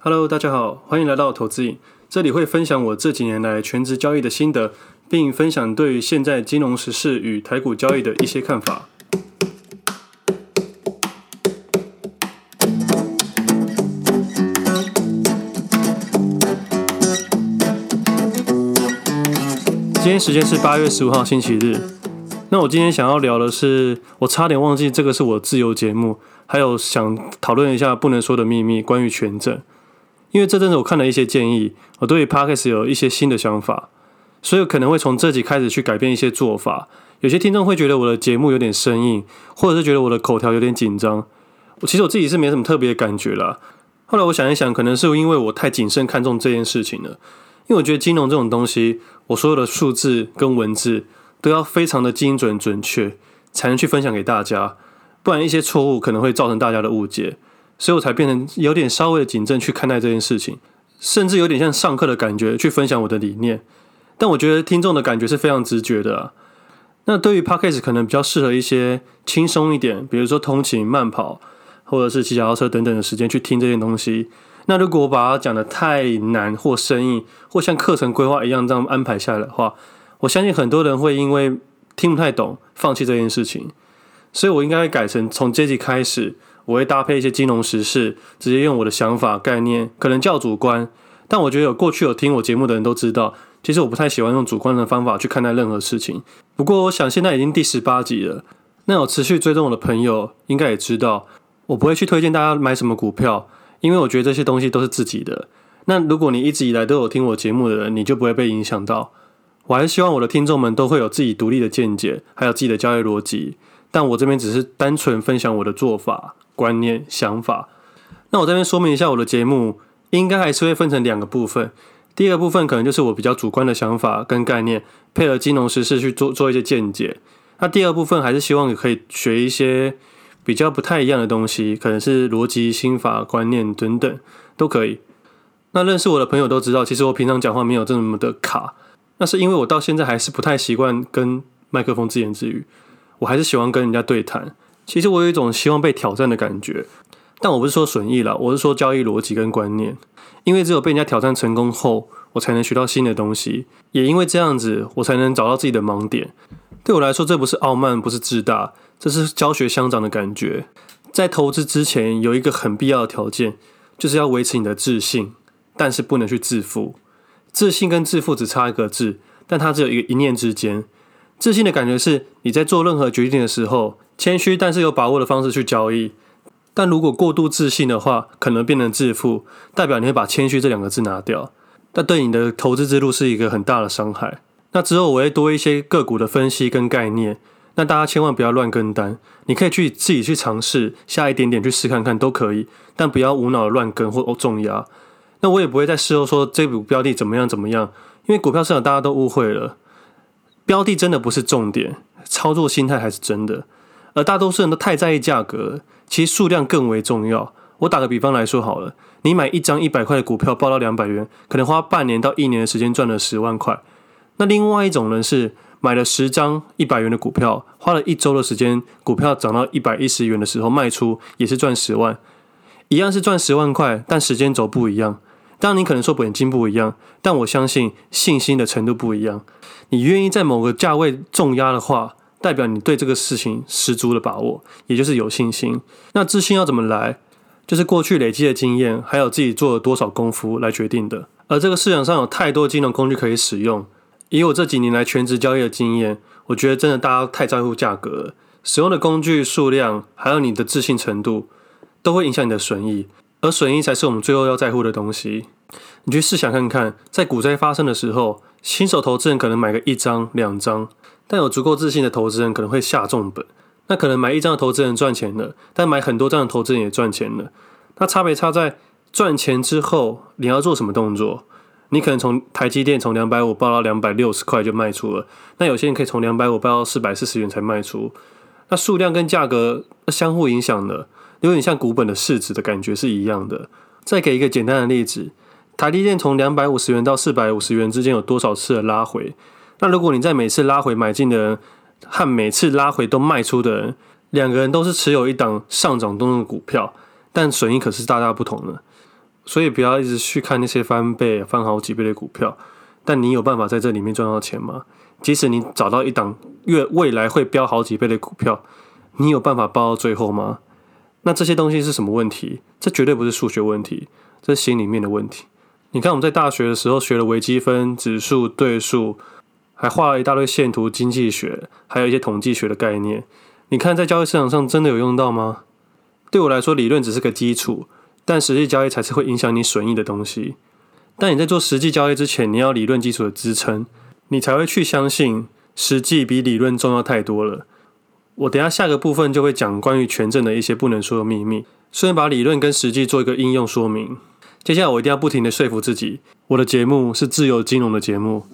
Hello，大家好，欢迎来到投资影。这里会分享我这几年来全职交易的心得，并分享对于现在金融时事与台股交易的一些看法。今天时间是八月十五号星期日。那我今天想要聊的是，我差点忘记这个是我自由节目，还有想讨论一下不能说的秘密，关于权证。因为这阵子我看了一些建议，我对于 Podcast 有一些新的想法，所以可能会从这集开始去改变一些做法。有些听众会觉得我的节目有点生硬，或者是觉得我的口条有点紧张。我其实我自己是没什么特别的感觉啦。后来我想一想，可能是因为我太谨慎看重这件事情了。因为我觉得金融这种东西，我所有的数字跟文字都要非常的精准准确，才能去分享给大家，不然一些错误可能会造成大家的误解。所以我才变成有点稍微的谨慎去看待这件事情，甚至有点像上课的感觉去分享我的理念。但我觉得听众的感觉是非常直觉的。那对于 Podcast 可能比较适合一些轻松一点，比如说通勤、慢跑，或者是骑脚踏车等等的时间去听这些东西。那如果我把它讲得太难或生硬，或像课程规划一样这样安排下来的话，我相信很多人会因为听不太懂放弃这件事情。所以我应该会改成从这集开始。我会搭配一些金融时事，直接用我的想法概念，可能较主观，但我觉得有过去有听我节目的人都知道，其实我不太喜欢用主观的方法去看待任何事情。不过我想现在已经第十八集了，那有持续追踪我的朋友应该也知道，我不会去推荐大家买什么股票，因为我觉得这些东西都是自己的。那如果你一直以来都有听我节目的人，你就不会被影响到。我还是希望我的听众们都会有自己独立的见解，还有自己的交易逻辑，但我这边只是单纯分享我的做法。观念、想法，那我这边说明一下，我的节目应该还是会分成两个部分。第一个部分可能就是我比较主观的想法跟概念，配合金融时事去做做一些见解。那第二部分还是希望你可以学一些比较不太一样的东西，可能是逻辑、心法、观念等等都可以。那认识我的朋友都知道，其实我平常讲话没有这么的卡，那是因为我到现在还是不太习惯跟麦克风自言自语，我还是喜欢跟人家对谈。其实我有一种希望被挑战的感觉，但我不是说损益啦，我是说交易逻辑跟观念。因为只有被人家挑战成功后，我才能学到新的东西。也因为这样子，我才能找到自己的盲点。对我来说，这不是傲慢，不是自大，这是教学相长的感觉。在投资之前，有一个很必要的条件，就是要维持你的自信，但是不能去自负。自信跟自负只差一个字，但它只有一个一念之间。自信的感觉是你在做任何决定的时候，谦虚但是有把握的方式去交易。但如果过度自信的话，可能变成自负，代表你会把谦虚这两个字拿掉，但对你的投资之路是一个很大的伤害。那之后我会多一些个股的分析跟概念，那大家千万不要乱跟单，你可以去自己去尝试下一点点去试看看都可以，但不要无脑的乱跟或重压。那我也不会在事后说这股标的怎么样怎么样，因为股票市场大家都误会了。标的真的不是重点，操作心态还是真的。而大多数人都太在意价格，其实数量更为重要。我打个比方来说好了，你买一张一百块的股票报到两百元，可能花半年到一年的时间赚了十万块。那另外一种人是买了十张一百元的股票，花了一周的时间，股票涨到一百一十元的时候卖出，也是赚十万。一样是赚十万块，但时间轴不一样。当然，你可能说本金不一样，但我相信信心的程度不一样。你愿意在某个价位重压的话，代表你对这个事情十足的把握，也就是有信心。那自信要怎么来？就是过去累积的经验，还有自己做了多少功夫来决定的。而这个市场上有太多金融工具可以使用，以我这几年来全职交易的经验，我觉得真的大家太在乎价格了，使用的工具数量，还有你的自信程度，都会影响你的损益。而损益才是我们最后要在乎的东西。你去试想看看，在股灾发生的时候，新手投资人可能买个一张、两张，但有足够自信的投资人可能会下重本。那可能买一张的投资人赚钱了，但买很多张的投资人也赚钱了。那差别差在赚钱之后你要做什么动作？你可能从台积电从两百五报到两百六十块就卖出了，那有些人可以从两百五报到四百四十元才卖出。那数量跟价格相互影响的。有点像股本的市值的感觉是一样的。再给一个简单的例子，台积电从两百五十元到四百五十元之间有多少次的拉回？那如果你在每次拉回买进的人和每次拉回都卖出的人，两个人都是持有一档上涨中的股票，但损益可是大大不同的。所以不要一直去看那些翻倍、翻好几倍的股票。但你有办法在这里面赚到钱吗？即使你找到一档月未来会飙好几倍的股票，你有办法包到最后吗？那这些东西是什么问题？这绝对不是数学问题，这是心里面的问题。你看我们在大学的时候学了微积分、指数、对数，还画了一大堆线图、经济学，还有一些统计学的概念。你看在交易市场上真的有用到吗？对我来说，理论只是个基础，但实际交易才是会影响你损益的东西。但你在做实际交易之前，你要理论基础的支撑，你才会去相信实际比理论重要太多了。我等下下个部分就会讲关于权证的一些不能说的秘密，顺便把理论跟实际做一个应用说明。接下来我一定要不停地说服自己，我的节目是自由金融的节目。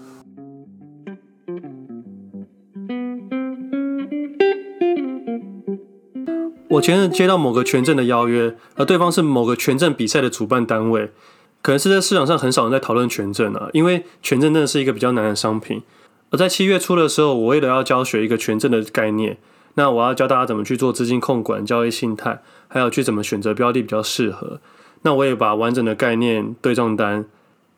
我前日接到某个权证的邀约，而对方是某个权证比赛的主办单位。可能是在市场上很少人在讨论权证啊，因为权证真的是一个比较难的商品。而在七月初的时候，我为了要教学一个权证的概念，那我要教大家怎么去做资金控管、交易心态，还有去怎么选择标的比较适合。那我也把完整的概念对账单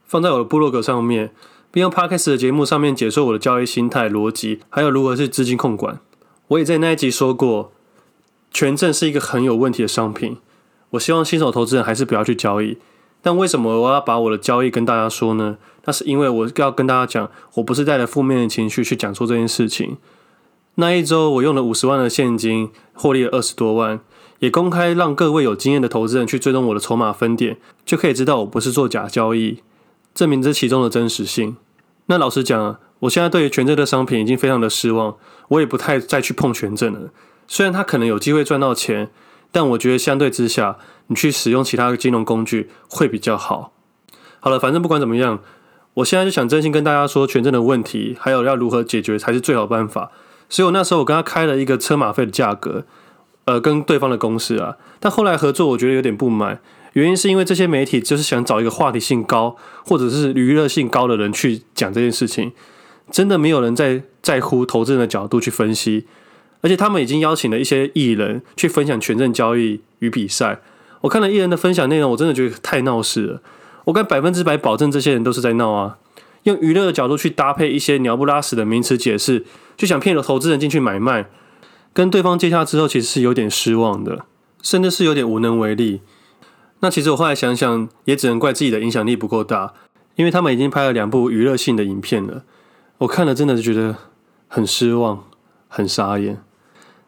放在我的部落格上面，并用 Podcast 的节目上面解说我的交易心态、逻辑，还有如何是资金控管。我也在那一集说过，权证是一个很有问题的商品。我希望新手投资人还是不要去交易。但为什么我要把我的交易跟大家说呢？那是因为我要跟大家讲，我不是带着负面的情绪去讲述这件事情。那一周我用了五十万的现金，获利了二十多万，也公开让各位有经验的投资人去追踪我的筹码分点，就可以知道我不是做假交易，证明这其中的真实性。那老实讲，我现在对于权证的商品已经非常的失望，我也不太再去碰权证了。虽然他可能有机会赚到钱，但我觉得相对之下，你去使用其他的金融工具会比较好。好了，反正不管怎么样，我现在就想真心跟大家说，权证的问题还有要如何解决才是最好办法。所以我那时候我跟他开了一个车马费的价格，呃，跟对方的公司啊。但后来合作我觉得有点不满，原因是因为这些媒体就是想找一个话题性高或者是娱乐性高的人去讲这件事情，真的没有人在在乎投资人的角度去分析。而且他们已经邀请了一些艺人去分享权证交易与比赛。我看了艺人的分享内容，我真的觉得太闹事了。我敢百分之百保证，这些人都是在闹啊！用娱乐的角度去搭配一些鸟不拉屎的名词解释，就想骗了投资人进去买卖。跟对方接洽之后，其实是有点失望的，甚至是有点无能为力。那其实我后来想想，也只能怪自己的影响力不够大，因为他们已经拍了两部娱乐性的影片了。我看了真的是觉得很失望，很傻眼。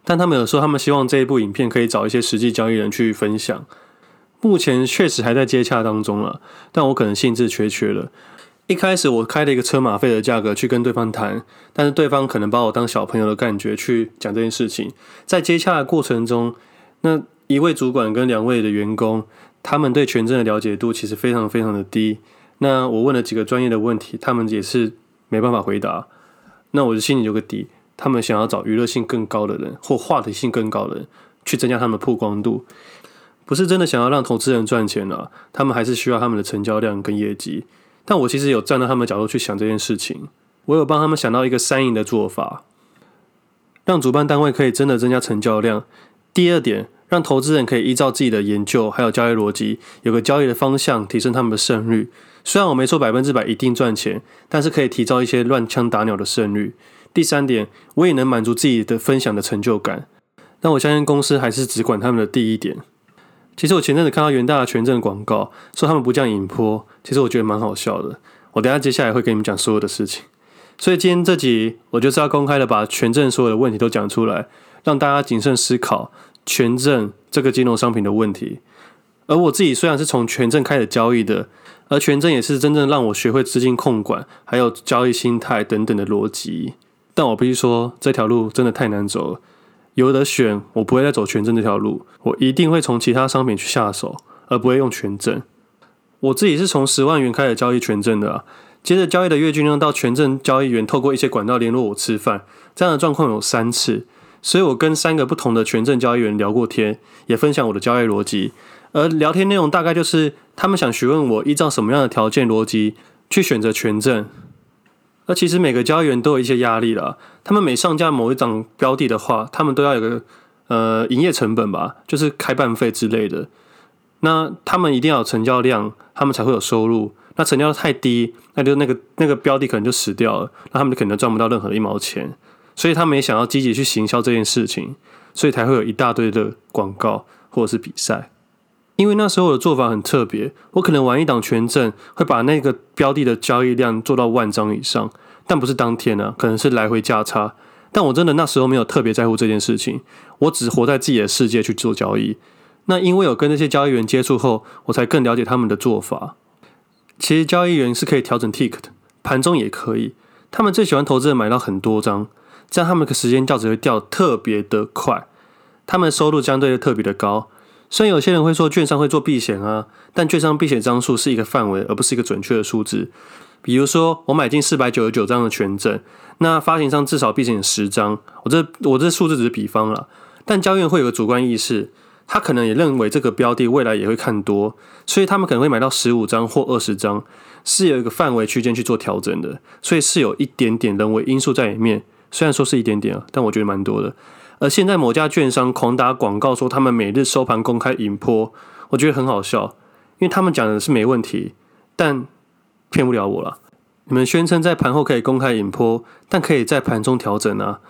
但他们有说，他们希望这一部影片可以找一些实际交易人去分享。目前确实还在接洽当中了，但我可能兴致缺缺了。一开始我开了一个车马费的价格去跟对方谈，但是对方可能把我当小朋友的感觉去讲这件事情。在接洽的过程中，那一位主管跟两位的员工，他们对权证的了解度其实非常非常的低。那我问了几个专业的问题，他们也是没办法回答。那我就心里有个底。他们想要找娱乐性更高的人，或话题性更高的人，去增加他们的曝光度，不是真的想要让投资人赚钱啊。他们还是需要他们的成交量跟业绩。但我其实有站在他们的角度去想这件事情，我有帮他们想到一个三赢的做法，让主办单位可以真的增加成交量。第二点，让投资人可以依照自己的研究还有交易逻辑，有个交易的方向，提升他们的胜率。虽然我没说百分之百一定赚钱，但是可以提高一些乱枪打鸟的胜率。第三点，我也能满足自己的分享的成就感。但我相信公司还是只管他们的第一点。其实我前阵子看到元大的权证广告，说他们不降影波，其实我觉得蛮好笑的。我等下接下来会跟你们讲所有的事情。所以今天这集我就是要公开的把权证所有的问题都讲出来，让大家谨慎思考权证这个金融商品的问题。而我自己虽然是从权证开始交易的，而权证也是真正让我学会资金控管，还有交易心态等等的逻辑。但我必须说，这条路真的太难走了。有得选，我不会再走权证这条路，我一定会从其他商品去下手，而不会用权证。我自己是从十万元开始交易权证的啊，接着交易的月均量到权证交易员透过一些管道联络我吃饭，这样的状况有三次。所以我跟三个不同的权证交易员聊过天，也分享我的交易逻辑。而聊天内容大概就是他们想询问我依照什么样的条件逻辑去选择权证。那其实每个交易员都有一些压力了。他们每上架某一档标的的话，他们都要有个呃营业成本吧，就是开办费之类的。那他们一定要有成交量，他们才会有收入。那成交量太低，那就那个那个标的可能就死掉了，那他们就可能赚不到任何的一毛钱。所以他们也想要积极去行销这件事情，所以才会有一大堆的广告或者是比赛。因为那时候我的做法很特别，我可能玩一档权证，会把那个标的的交易量做到万张以上，但不是当天啊，可能是来回价差。但我真的那时候没有特别在乎这件事情，我只活在自己的世界去做交易。那因为有跟那些交易员接触后，我才更了解他们的做法。其实交易员是可以调整 tick 的，盘中也可以。他们最喜欢投资人买到很多张，这样他们的时间掉只会掉特别的快，他们的收入相对的特别的高。虽然有些人会说券商会做避险啊，但券商避险张数是一个范围，而不是一个准确的数字。比如说，我买进四百九十九张的权证，那发行商至少避险十张。我这我这数字只是比方啦，但交易员会有个主观意识，他可能也认为这个标的未来也会看多，所以他们可能会买到十五张或二十张，是有一个范围区间去做调整的，所以是有一点点人为因素在里面。虽然说是一点点啊，但我觉得蛮多的。而现在某家券商狂打广告说他们每日收盘公开引波，我觉得很好笑，因为他们讲的是没问题，但骗不了我了。你们宣称在盘后可以公开引波，但可以在盘中调整啊。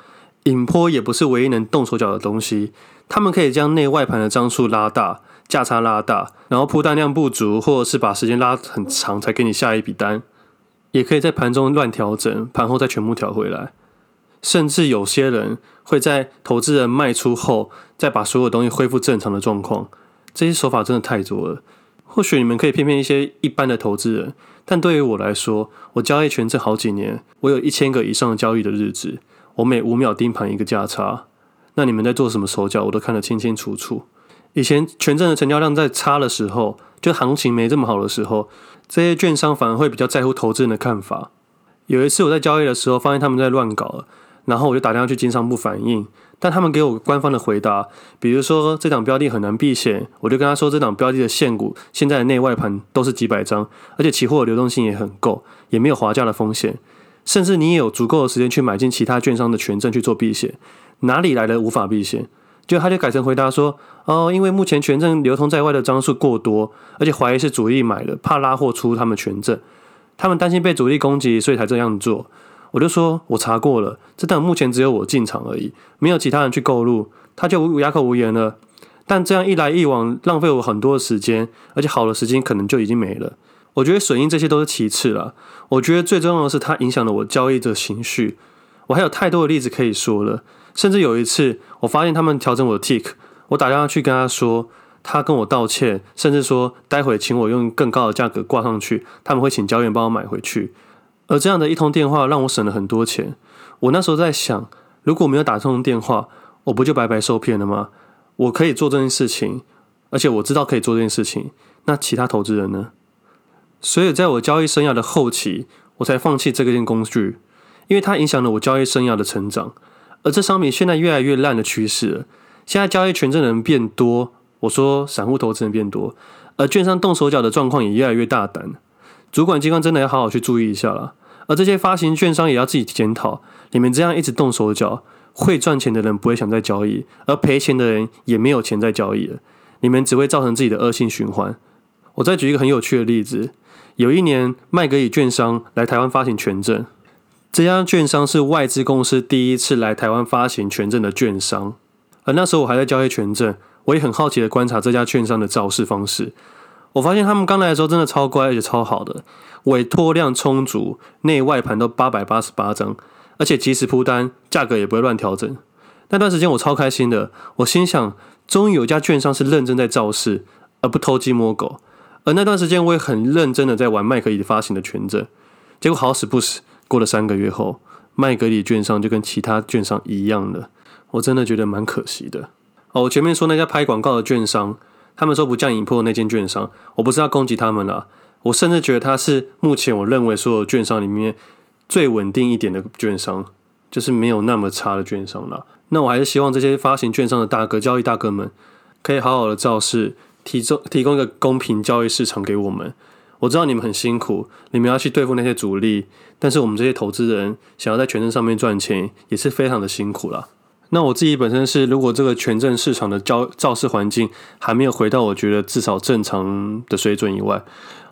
引波也不是唯一能动手脚的东西，他们可以将内外盘的张数拉大，价差拉大，然后铺单量不足，或者是把时间拉很长才给你下一笔单，也可以在盘中乱调整，盘后再全部调回来。甚至有些人会在投资人卖出后，再把所有东西恢复正常的状况。这些手法真的太多了。或许你们可以骗骗一些一般的投资人，但对于我来说，我交易权证好几年，我有一千个以上的交易的日子，我每五秒盯盘一个价差。那你们在做什么手脚，我都看得清清楚楚。以前权证的成交量在差的时候，就行情没这么好的时候，这些券商反而会比较在乎投资人的看法。有一次我在交易的时候，发现他们在乱搞。然后我就打电话去经商部反映，但他们给我官方的回答，比如说这档标的很难避险，我就跟他说这档标的的现股现在的内外盘都是几百张，而且期货流动性也很够，也没有滑价的风险，甚至你也有足够的时间去买进其他券商的权证去做避险，哪里来的无法避险？就他就改成回答说，哦，因为目前权证流通在外的张数过多，而且怀疑是主力买的，怕拉货出他们权证，他们担心被主力攻击，所以才这样做。我就说，我查过了，这档目前只有我进场而已，没有其他人去购入，他就哑口无言了。但这样一来一往，浪费我很多的时间，而且好的时间可能就已经没了。我觉得损益这些都是其次了，我觉得最重要的是它影响了我交易的情绪。我还有太多的例子可以说了，甚至有一次我发现他们调整我的 tick，我打电话去跟他说，他跟我道歉，甚至说待会请我用更高的价格挂上去，他们会请交易员帮我买回去。而这样的一通电话让我省了很多钱。我那时候在想，如果没有打通电话，我不就白白受骗了吗？我可以做这件事情，而且我知道可以做这件事情。那其他投资人呢？所以，在我交易生涯的后期，我才放弃这个件工具，因为它影响了我交易生涯的成长。而这商品现在越来越烂的趋势了。现在交易权证的人变多，我说散户投资人变多，而券商动手脚的状况也越来越大胆。主管机关真的要好好去注意一下了，而这些发行券商也要自己检讨。你们这样一直动手脚，会赚钱的人不会想再交易，而赔钱的人也没有钱再交易了。你们只会造成自己的恶性循环。我再举一个很有趣的例子：有一年，麦格理券商来台湾发行权证，这家券商是外资公司第一次来台湾发行权证的券商。而那时候我还在交易权证，我也很好奇的观察这家券商的造势方式。我发现他们刚来的时候真的超乖，而且超好的，委托量充足，内外盘都八百八十八张，而且即时铺单，价格也不会乱调整。那段时间我超开心的，我心想，终于有家券商是认真在造势，而不偷鸡摸狗。而那段时间我也很认真的在玩麦格理发行的权证，结果好死不死，过了三个月后，麦格里券商就跟其他券商一样了，我真的觉得蛮可惜的。哦，我前面说那家拍广告的券商。他们说不降引破那间券商，我不是要攻击他们啦，我甚至觉得他是目前我认为所有券商里面最稳定一点的券商，就是没有那么差的券商啦。那我还是希望这些发行券商的大哥、交易大哥们，可以好好的造势，提供提供一个公平交易市场给我们。我知道你们很辛苦，你们要去对付那些主力，但是我们这些投资人想要在权证上面赚钱，也是非常的辛苦啦。那我自己本身是，如果这个权证市场的交造市环境还没有回到我觉得至少正常的水准以外，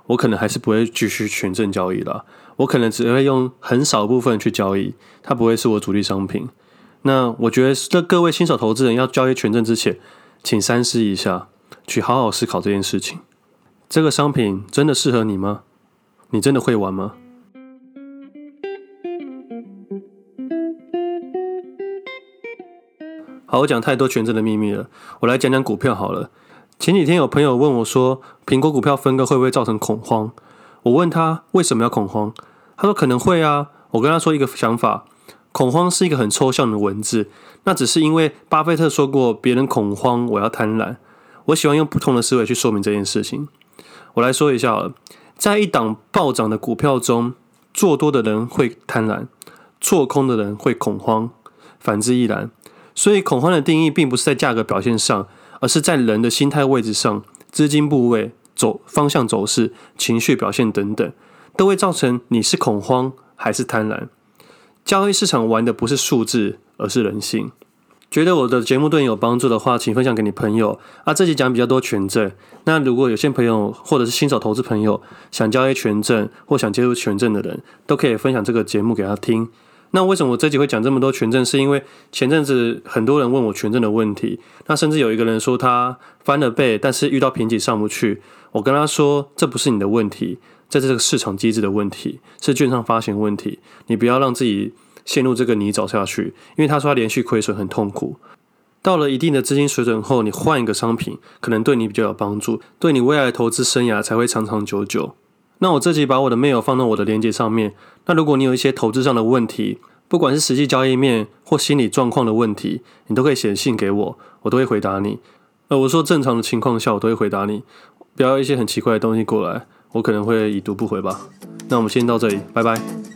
我可能还是不会继续权证交易了。我可能只会用很少部分去交易，它不会是我主力商品。那我觉得，这各位新手投资人要交易权证之前，请三思一下，去好好思考这件事情。这个商品真的适合你吗？你真的会玩吗？好，我讲太多权证的秘密了，我来讲讲股票好了。前几天有朋友问我说，苹果股票分割会不会造成恐慌？我问他为什么要恐慌？他说可能会啊。我跟他说一个想法，恐慌是一个很抽象的文字，那只是因为巴菲特说过，别人恐慌，我要贪婪。我喜欢用不同的思维去说明这件事情。我来说一下好了，在一档暴涨的股票中，做多的人会贪婪，做空的人会恐慌，反之亦然。所以，恐慌的定义并不是在价格表现上，而是在人的心态位置上、资金部位、走方向、走势、情绪表现等等，都会造成你是恐慌还是贪婪。交易市场玩的不是数字，而是人性。觉得我的节目对你有帮助的话，请分享给你朋友。啊，这集讲比较多权证，那如果有些朋友或者是新手投资朋友想交易权证或想接触权证的人，都可以分享这个节目给他听。那为什么我这集会讲这么多权证？是因为前阵子很多人问我权证的问题，那甚至有一个人说他翻了倍，但是遇到瓶颈上不去。我跟他说，这不是你的问题，这是这个市场机制的问题，是券商发行问题。你不要让自己陷入这个泥沼下去。因为他说他连续亏损很痛苦，到了一定的资金水准后，你换一个商品，可能对你比较有帮助，对你未来投资生涯才会长长久久。那我这集把我的 mail 放到我的链接上面。那如果你有一些投资上的问题，不管是实际交易面或心理状况的问题，你都可以写信给我，我都会回答你。呃，我说正常的情况下，我都会回答你，不要一些很奇怪的东西过来，我可能会已读不回吧。那我们先到这里，拜拜。